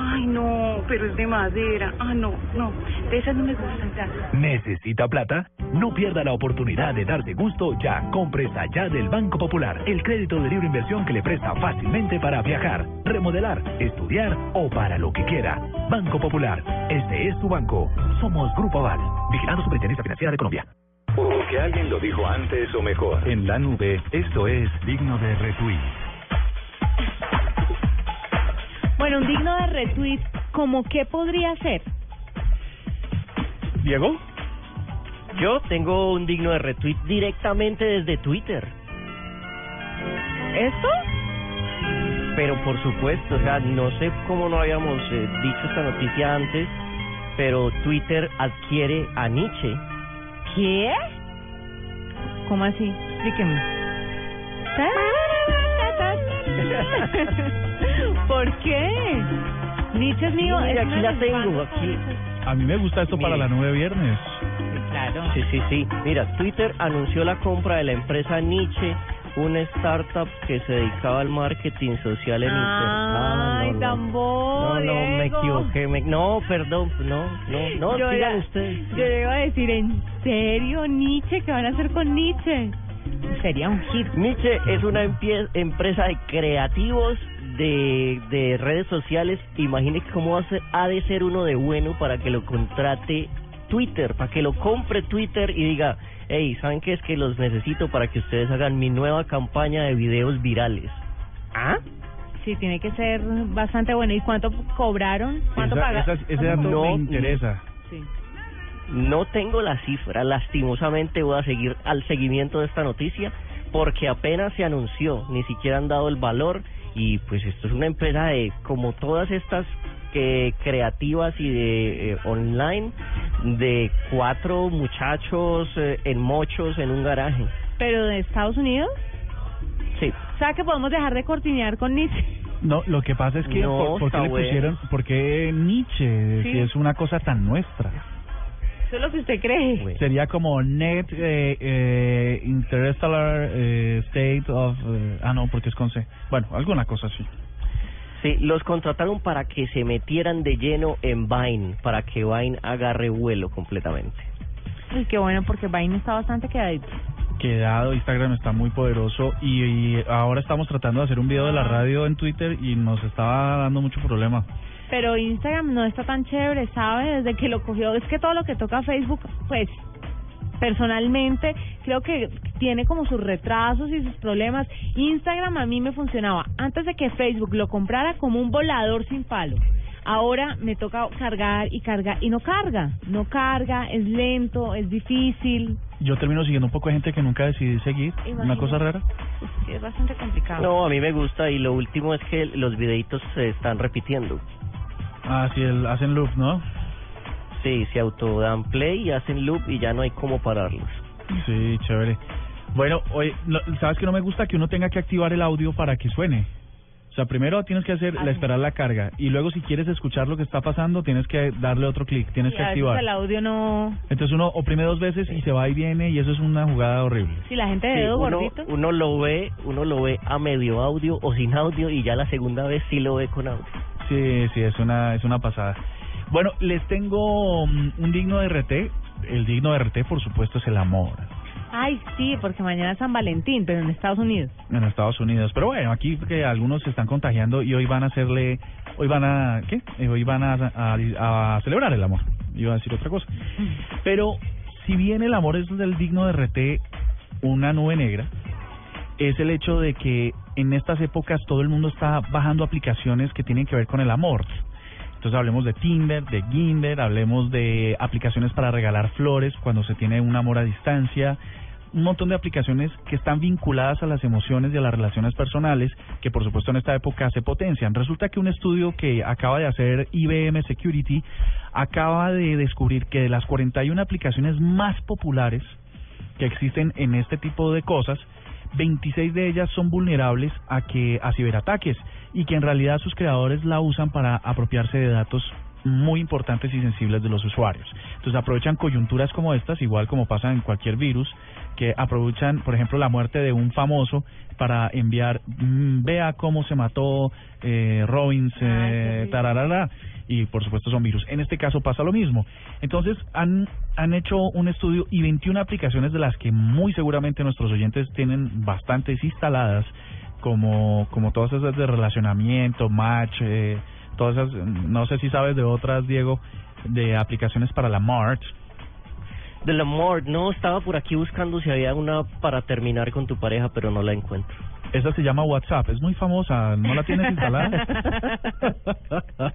Ay, no, pero es de madera. Ah, no, no, de esas no me gustan, gracias. ¿Necesita plata? No pierda la oportunidad de darse gusto ya. Compre allá del Banco Popular, el crédito de libre inversión que le presta fácilmente para viajar, remodelar, estudiar o para lo que quiera. Banco Popular, este es tu banco. Somos Grupo Aval, vigilando Superintendencia Financiera de Colombia. Porque alguien lo dijo antes o mejor. En la nube, esto es digno de retweet. Bueno, un digno de retweet, ¿como qué podría ser? Diego. Yo tengo un digno de retweet directamente desde Twitter. ¿Esto? Pero por supuesto, o sea, no sé cómo no habíamos eh, dicho esta noticia antes, pero Twitter adquiere a Nietzsche. ¿Qué? ¿Cómo así? Explíqueme. *laughs* *laughs* ¿Por qué? Nietzsche es mío. Es aquí la tengo, aquí. A mí me gusta esto para Mire. la nube viernes. Claro. Sí, sí, sí. Mira, Twitter anunció la compra de la empresa Nietzsche, una startup que se dedicaba al marketing social en Ay, Internet. Ah, tan no, bobo, no, no, me equivoqué. me- No, perdón, no, no, no, yo, digan ya- ustedes. yo debo decir, ¿en serio, Nietzsche? ¿Qué van a hacer con Nietzsche? Sería un hit. Nietzsche es una empresa de creativos de, de redes sociales. Imagine cómo hace, ha de ser uno de bueno para que lo contrate Twitter, para que lo compre Twitter y diga, hey, ¿saben qué es que los necesito para que ustedes hagan mi nueva campaña de videos virales? ¿Ah? Sí, tiene que ser bastante bueno. ¿Y cuánto cobraron? ¿Cuánto Esa- pagaron? esa- ese dato No, me interesa. Sí. No tengo la cifra, lastimosamente voy a seguir al seguimiento de esta noticia porque apenas se anunció, ni siquiera han dado el valor y pues esto es una empresa de como todas estas que creativas y de eh, online de cuatro muchachos eh, en mochos en un garaje. ¿Pero de Estados Unidos? Sí. O sea, que podemos dejar de cortinear con Nietzsche. No, lo que pasa es que No, ¿por, por qué le pusieron, por qué Nietzsche, Sí. si es una cosa tan nuestra? Eso es lo que usted cree. Sería como Net eh, eh, Interstellar eh, State of... eh, ah, no, porque es con C. Bueno, alguna cosa así. Sí, los contrataron para que se metieran de lleno en Vine, para que Vine agarre vuelo completamente. Uy, qué bueno, porque Vine está bastante quedadito. Quedado, Instagram está muy poderoso y, y ahora estamos tratando de hacer un video de la radio en Twitter y nos está dando mucho problema. Pero Instagram no está tan chévere, ¿sabe? Desde que lo cogió. Es que todo lo que toca Facebook, pues, personalmente, creo que tiene como sus retrasos y sus problemas. Instagram a mí me funcionaba antes de que Facebook lo comprara como un volador sin palo. Ahora me toca cargar y cargar y no carga, no carga, es lento, es difícil, Yo termino siguiendo un poco de gente que nunca decidí seguir. Una cosa rara. es bastante complicado. No, a mí me gusta y lo último es que los videitos se están repitiendo. Ah, sí, el, hacen loop, ¿no? Sí, se autodan play y hacen loop y ya no hay cómo pararlos. Sí, chévere. Bueno, oye, no- ¿sabes que no me gusta que uno tenga que activar el audio para que suene? O sea, primero tienes que hacer la esperar la carga y luego si quieres escuchar lo que está pasando tienes que darle otro clic, tienes Y que a veces activar. el audio no... Entonces uno oprime dos veces y se va y viene y eso es una jugada horrible. Si la gente de Sí, dedo uno, gordito... uno lo ve, uno lo ve a medio audio o sin audio y ya la segunda vez sí lo ve con audio. Sí, sí, es una es una pasada. Bueno, les tengo mm, un digno de RT. El digno de RT, por supuesto, es el amor Ay, sí, porque mañana es San Valentín, pero en Estados Unidos. en Estados Unidos. Pero bueno, aquí que algunos se están contagiando y hoy van a hacerle, hoy van a, ¿qué? Eh, Hoy van a, a, a celebrar el amor. Iba a decir otra cosa. Pero si bien el amor es del digno de RT, una nube negra, es el hecho de que en estas épocas todo el mundo está bajando aplicaciones que tienen que ver con el amor. Entonces hablemos de Tinder, de Ginder, hablemos de aplicaciones para regalar flores cuando se tiene un amor a distancia, un montón de aplicaciones que están vinculadas a las emociones y a las relaciones personales, que por supuesto en esta época se potencian. Resulta que un estudio que acaba de hacer IBM Security acaba de descubrir que de las 41 aplicaciones más populares que existen en este tipo de cosas, 26 de ellas son vulnerables a que a ciberataques y que en realidad sus creadores la usan para apropiarse de datos muy importantes y sensibles de los usuarios. Entonces aprovechan coyunturas como estas, igual como pasa en cualquier virus, que aprovechan, por ejemplo, la muerte de un famoso para enviar, mm, vea cómo se mató eh, Robbins, eh, tararara, y por supuesto son virus. En este caso pasa lo mismo. Entonces han, han hecho un estudio y 21 aplicaciones de las que muy seguramente nuestros oyentes tienen bastantes instaladas, como, como todas esas de relacionamiento, match, eh, todas esas, no sé si sabes de otras, Diego, de aplicaciones para la Mart. De la Mort, no, estaba por aquí buscando si había una para terminar con tu pareja, pero no la encuentro. Esa se llama WhatsApp, es muy famosa, ¿no la tienes instalada? *laughs*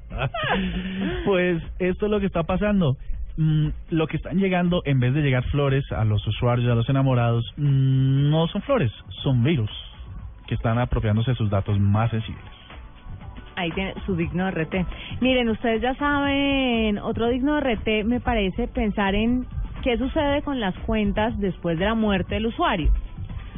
pues esto es lo que está pasando. Mm, lo que están llegando, en vez de llegar flores a los usuarios, a los enamorados, mm, no son flores, son virus que están apropiándose de sus datos más sensibles. Ahí tiene su digno RT. Miren, ustedes ya saben, otro digno RT me parece pensar en qué sucede con las cuentas después de la muerte del usuario.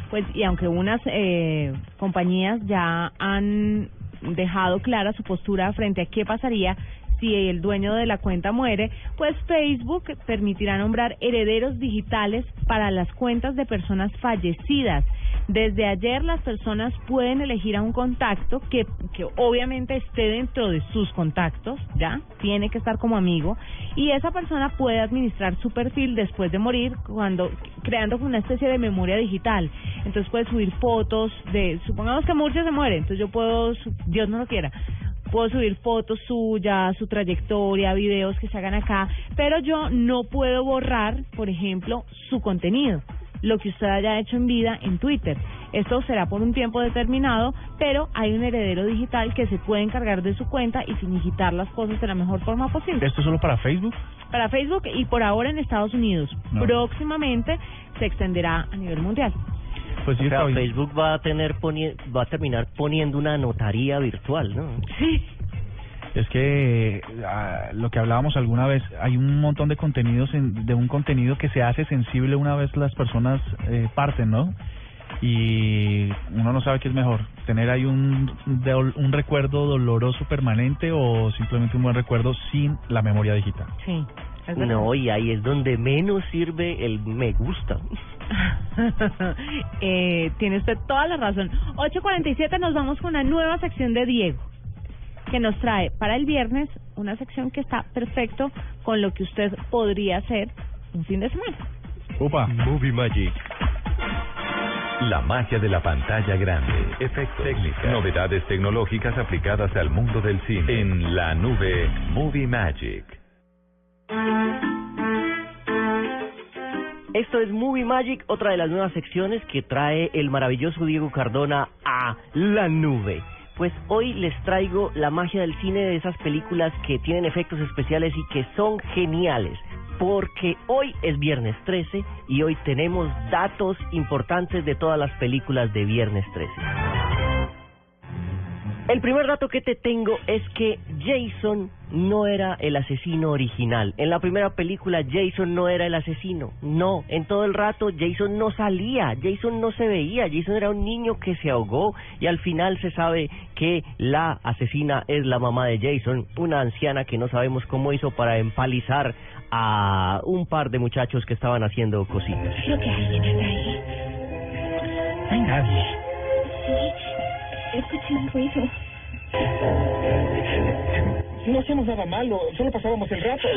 Pues, y aunque unas eh, compañías ya han dejado clara su postura frente a qué pasaría si el dueño de la cuenta muere, pues Facebook permitirá nombrar herederos digitales para las cuentas de personas fallecidas. Desde ayer las personas pueden elegir a un contacto que, que obviamente esté dentro de sus contactos, ¿ya? Tiene que estar como amigo y esa persona puede administrar su perfil después de morir cuando creando una especie de memoria digital. Entonces puede subir fotos de, supongamos que Murcia se muere, entonces yo puedo, Dios no lo quiera, puedo subir fotos suyas, su trayectoria, videos que se hagan acá, pero yo no puedo borrar, por ejemplo, su contenido, lo que usted haya hecho en vida en Twitter. Esto será por un tiempo determinado, pero hay un heredero digital que se puede encargar de su cuenta y sin digitar las cosas de la mejor forma posible. ¿Esto solo para Facebook? Para Facebook y por ahora en Estados Unidos. No. Próximamente se extenderá a nivel mundial. Pues sí, O sea. Facebook va a tener poni- va a terminar poniendo una notaría virtual, ¿no? Sí. Es que ah, lo que hablábamos alguna vez, hay un montón de contenidos, en- de un contenido que se hace sensible una vez las personas eh, parten, ¿no? Y uno no sabe qué es mejor, tener ahí un, un recuerdo doloroso permanente o simplemente un buen recuerdo sin la memoria digital. Sí. No, y ahí es donde menos sirve el me gusta. *laughs* eh, tiene usted toda la razón. 8.47 nos vamos con una nueva sección de Diego, que nos trae para el viernes una sección que está perfecto con lo que usted podría hacer un fin de semana. Opa. Movie Magic. La magia de la pantalla grande. Efectos, técnicas, novedades tecnológicas aplicadas al mundo del cine. En la nube Movie Magic. Esto es Movie Magic, otra de las nuevas secciones que trae el maravilloso Diego Cardona a la nube. Pues hoy les traigo la magia del cine de esas películas que tienen efectos especiales y que son geniales. Porque hoy es viernes 13 y hoy tenemos datos importantes de todas las películas de viernes 13. El primer dato que te tengo es que Jason no era el asesino original. En la primera película Jason no era el asesino. No, en todo el rato Jason no salía, Jason no se veía, Jason era un niño que se ahogó y al final se sabe que la asesina es la mamá de Jason, una anciana que no sabemos cómo hizo para empalizar a un par de muchachos que estaban haciendo cositas. Creo que alguien está ahí. No hay nadie. Sí, escuché un ruido. No hacíamos nada malo, solo pasábamos el rato.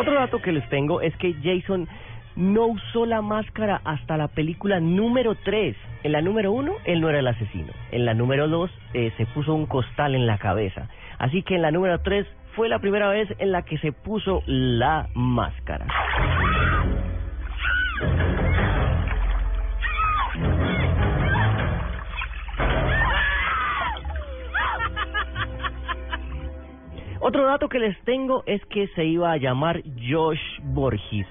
Otro dato que les tengo es que Jason no usó la máscara hasta la película número 3. En la número 1, él no era el asesino. En la número 2, eh, se puso un costal en la cabeza. Así que en la número 3 fue la primera vez en la que se puso la máscara. Otro dato que les tengo es que se iba a llamar Josh Borges,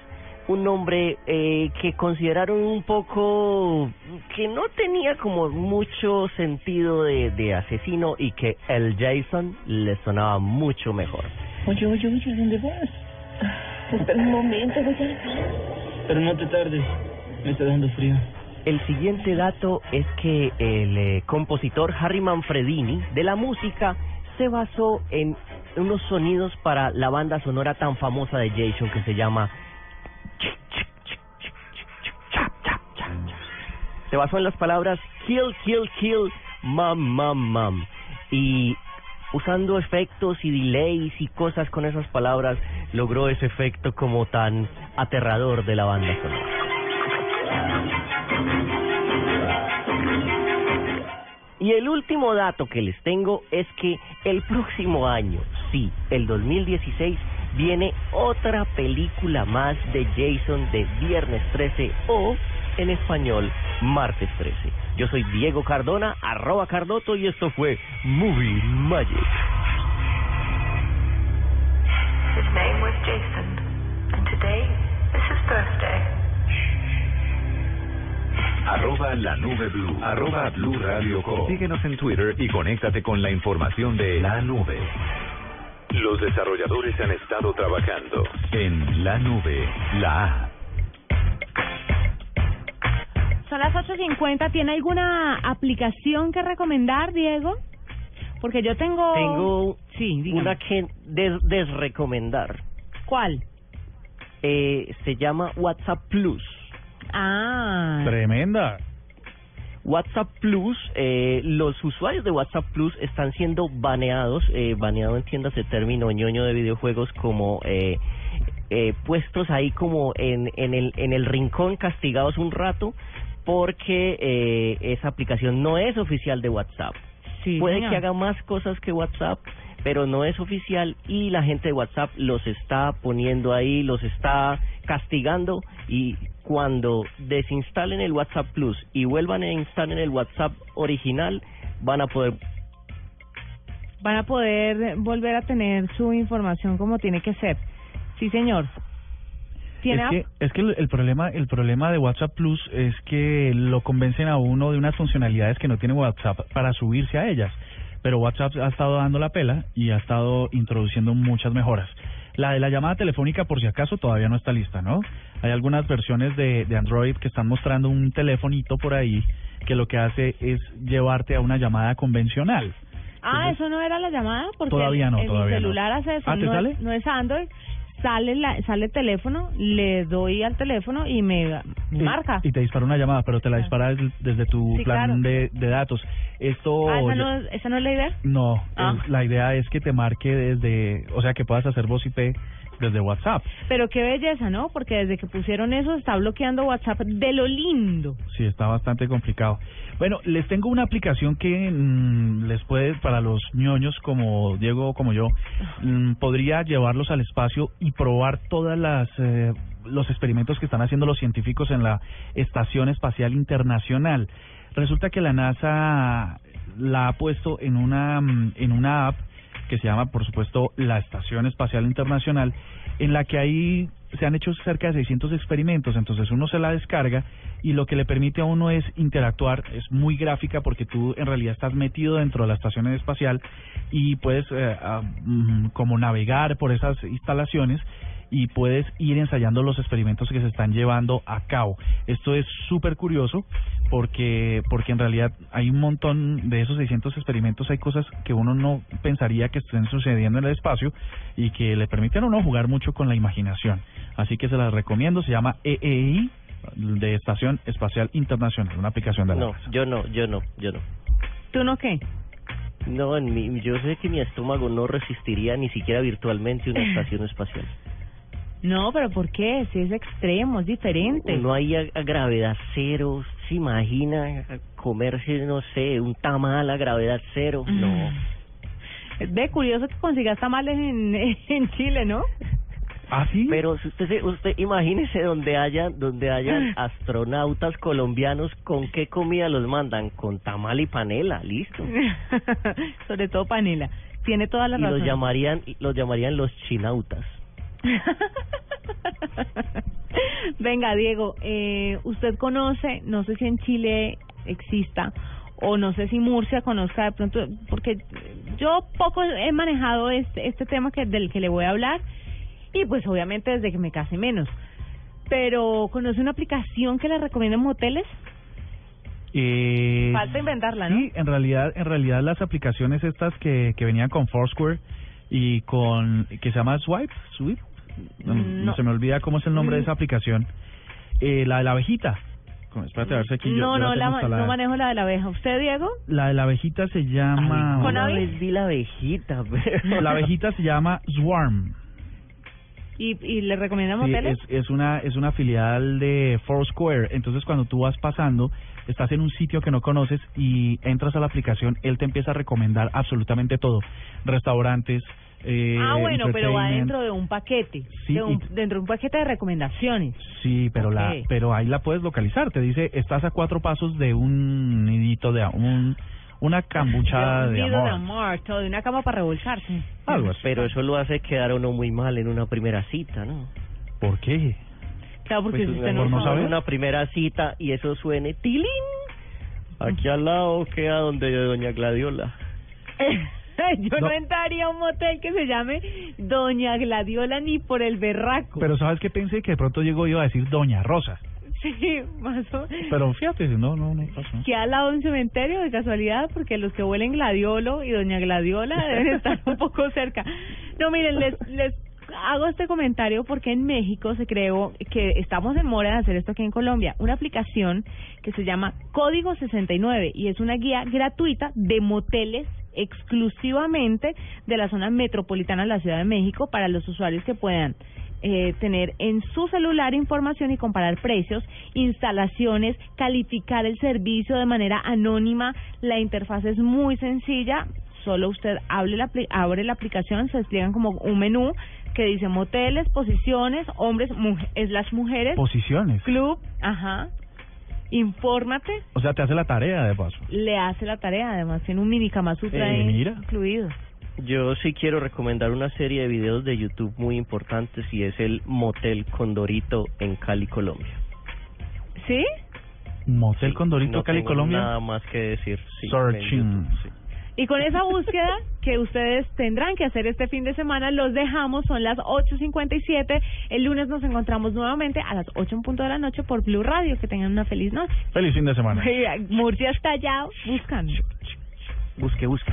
un nombre eh, que consideraron un poco que no tenía como mucho sentido de, de asesino y que el Jason le sonaba mucho mejor. Oye, oye, oye, ¿dónde vas? Espera un momento, voy a Pero no te tardes, me está dando frío. El siguiente dato es que el eh, compositor Harry Manfredini de la música se basó en unos sonidos para la banda sonora tan famosa de Jason que se llama se basó en las palabras kill, kill, kill, mam, mam, mam. Y usando efectos y delays y cosas con esas palabras, logró ese efecto como tan aterrador de la banda sonora. Y el último dato que les tengo es que el próximo año, sí, el 2016, viene otra película más de Jason de Viernes 13 o, en español, Martes 13. Yo soy Diego Cardona, arroba Cardoto, y esto fue Movie Magic. Jason, Arroba la nube blue. Arroba blue radio com. Síguenos en Twitter y conéctate con la información de la nube. Los desarrolladores han estado trabajando en la nube, la. Son las 8.50. ¿Tiene alguna aplicación que recomendar, Diego? Porque yo tengo... Tengo sí, dígame. una que des desrecomendar. ¿Cuál? Eh, se llama WhatsApp Plus. Ah. Tremenda. WhatsApp Plus, eh, los usuarios de WhatsApp Plus están siendo baneados, eh, baneado entiéndase término ñoño de videojuegos como eh, eh, puestos ahí como en, en, el, en el rincón castigados un rato porque eh, esa aplicación no es oficial de WhatsApp. Sí, Puede señor. que haga más cosas que WhatsApp, pero no es oficial y la gente de WhatsApp los está poniendo ahí, los está castigando y cuando desinstalen el WhatsApp Plus y vuelvan a instalar el WhatsApp original, van a poder Van a poder volver a tener su información como tiene que ser. Sí, señor. ¿Tiene Es que, es que el, el problema el problema de WhatsApp Plus es que lo convencen a uno de unas funcionalidades que no tiene WhatsApp para subirse a ellas. Pero WhatsApp ha estado dando la pela y ha estado introduciendo muchas mejoras. La de la llamada telefónica, por si acaso, todavía no está lista, ¿no? Hay algunas versiones de, de Android que están mostrando un telefonito por ahí que lo que hace es llevarte a una llamada convencional. Ah, eso no era la llamada porque Todavía el, no, el todavía no. celular hace eso. Ah, ¿te no, sale? Es, no es Android. Sale la, sale el teléfono, le doy al teléfono y me Y- marca. Y te dispara una llamada, pero te la dispara des- desde tu Sí, plan claro. de, de datos. Esto... Ah, ¿esa, no, es- ¿Esa no es la idea? No, Ah. es- la idea es que te marque desde, o sea, que puedas hacer voz IP desde WhatsApp. Pero qué belleza, ¿no? Porque desde que pusieron eso está bloqueando WhatsApp de lo lindo. Sí, está bastante complicado. Bueno, les tengo una aplicación que mm, les puede, para los ñoños como Diego o como yo, mm, podría llevarlos al espacio y probar todas las eh, los experimentos que están haciendo los científicos en la Estación Espacial Internacional. Resulta que la NASA la ha puesto en una mm, en una app que se llama, por supuesto, la Estación Espacial Internacional, en la que ahí se han hecho cerca de 600 experimentos, entonces uno se la descarga y lo que le permite a uno es interactuar, es muy gráfica porque tú en realidad estás metido dentro de la estación espacial y puedes eh, ah, mm, como navegar por esas instalaciones y puedes ir ensayando los experimentos que se están llevando a cabo. Esto es súper curioso porque porque en realidad hay un montón de esos 600 experimentos, hay cosas que uno no pensaría que estén sucediendo en el espacio y que le permiten a uno jugar mucho con la imaginación. Así que se las recomiendo, se llama EEI de Estación Espacial Internacional, una aplicación de la No, yo no, yo no, yo no. ¿Tú no qué? No, en mi, yo sé que mi estómago no resistiría ni siquiera virtualmente una *laughs* estación espacial. No, pero ¿por qué? Si es extremo, es diferente. No hay a, a gravedad cero, ¿se imagina comerse, no sé, un tamal a gravedad cero? No. *laughs* Ve, curioso que consigas tamales en, *laughs* en Chile, ¿no? ¿Ah, sí? Pero si usted, se- usted imagínese donde haya, donde hayan *laughs* astronautas colombianos, ¿con qué comida los mandan? Con tamal y panela, listo. Sobre todo panela. tiene toda la y razón. los llamarían, los llamarían los chinautas. *laughs* Venga, Diego, eh, usted conoce, no sé si en Chile exista o no sé si Murcia conozca de pronto, porque yo poco he manejado este este tema que del que le voy a hablar y pues obviamente desde que me case menos. Pero conoce una aplicación que le recomiendan moteles. Eh, Falta inventarla, ¿no? Sí, en realidad, en realidad las aplicaciones estas que, que venían con Foursquare y con que se llama Swipe, Swipe, no, Mm, no. se me olvida cómo es el nombre de Mm. esa aplicación. Eh, la de la abejita. Como- Espérate a ver si aquí yo- no, yo no, la, no manejo la de la abeja. ¿Usted, Diego? La de la abejita se llama. ¿Con Una vez vi la abejita, pero... La abejita se llama Swarm. ¿Y, y le recomiendan Sí, es, es una es una filial de Foursquare. Entonces, cuando tú vas pasando, estás en un sitio que no conoces y entras a la aplicación, él te empieza a recomendar absolutamente todo. Restaurantes, eh, ah, bueno, pero va dentro de un paquete. Sí, de un- dentro de un paquete de recomendaciones. Sí, pero la Ok. pero ahí la puedes localizar. Te dice, estás a cuatro pasos de un nidito de un una cambuchada un de nido de amor. amor, todo, de una cama para revolcarse. Algo así. Pero eso lo hace quedar a uno muy mal en una primera cita, ¿no? ¿Por qué? Claro, porque Pues si usted mejor no sabe... una primera cita y eso suene tilín. Aquí al lado queda donde doña Gladiola. *laughs* Yo no. No. entraría a un motel que se llame Doña Gladiola ni por el berraco. Pero sabes que pensé que de pronto llegó y iba a decir Doña Rosa. *laughs* Sí, más o Pero fíjate, no, no, no pasó. que al lado de un cementerio de casualidad, porque los que huelen gladiolo y doña Gladiola *laughs* deben estar un poco cerca. No, miren, les, les hago este comentario porque en México se creó que estamos en mora de hacer esto aquí en Colombia, una aplicación que se llama Código 69 y es una guía gratuita de moteles exclusivamente de la zona metropolitana de la Ciudad de México para los usuarios que puedan eh, tener en su celular información y comparar precios, instalaciones, calificar el servicio de manera anónima. La interfaz es muy sencilla. Solo usted abre la, abre la aplicación, se despliegan como un menú que dice moteles, posiciones, hombres, muj- slash mujeres, Posiciones. club, ajá. Infórmate, O sea, te hace la tarea de paso. le hace la tarea, además tiene un mini Kama Sutra Eh, incluido. Yo sí quiero recomendar una serie de videos de YouTube muy importantes y es el Motel Condorito en Cali, Colombia. ¿Sí? Motel Condorito, no Cali, tengo Colombia. Nada más que decir. Sí, Searching. YouTube, sí. Y con esa búsqueda que ustedes tendrán que hacer este fin de semana, los dejamos, son las 8.57. El lunes nos encontramos nuevamente a las 8 en punto de la noche por Blue Radio. Que tengan una feliz noche. Feliz fin de semana. Murcia está allá, buscan. Busque, busque.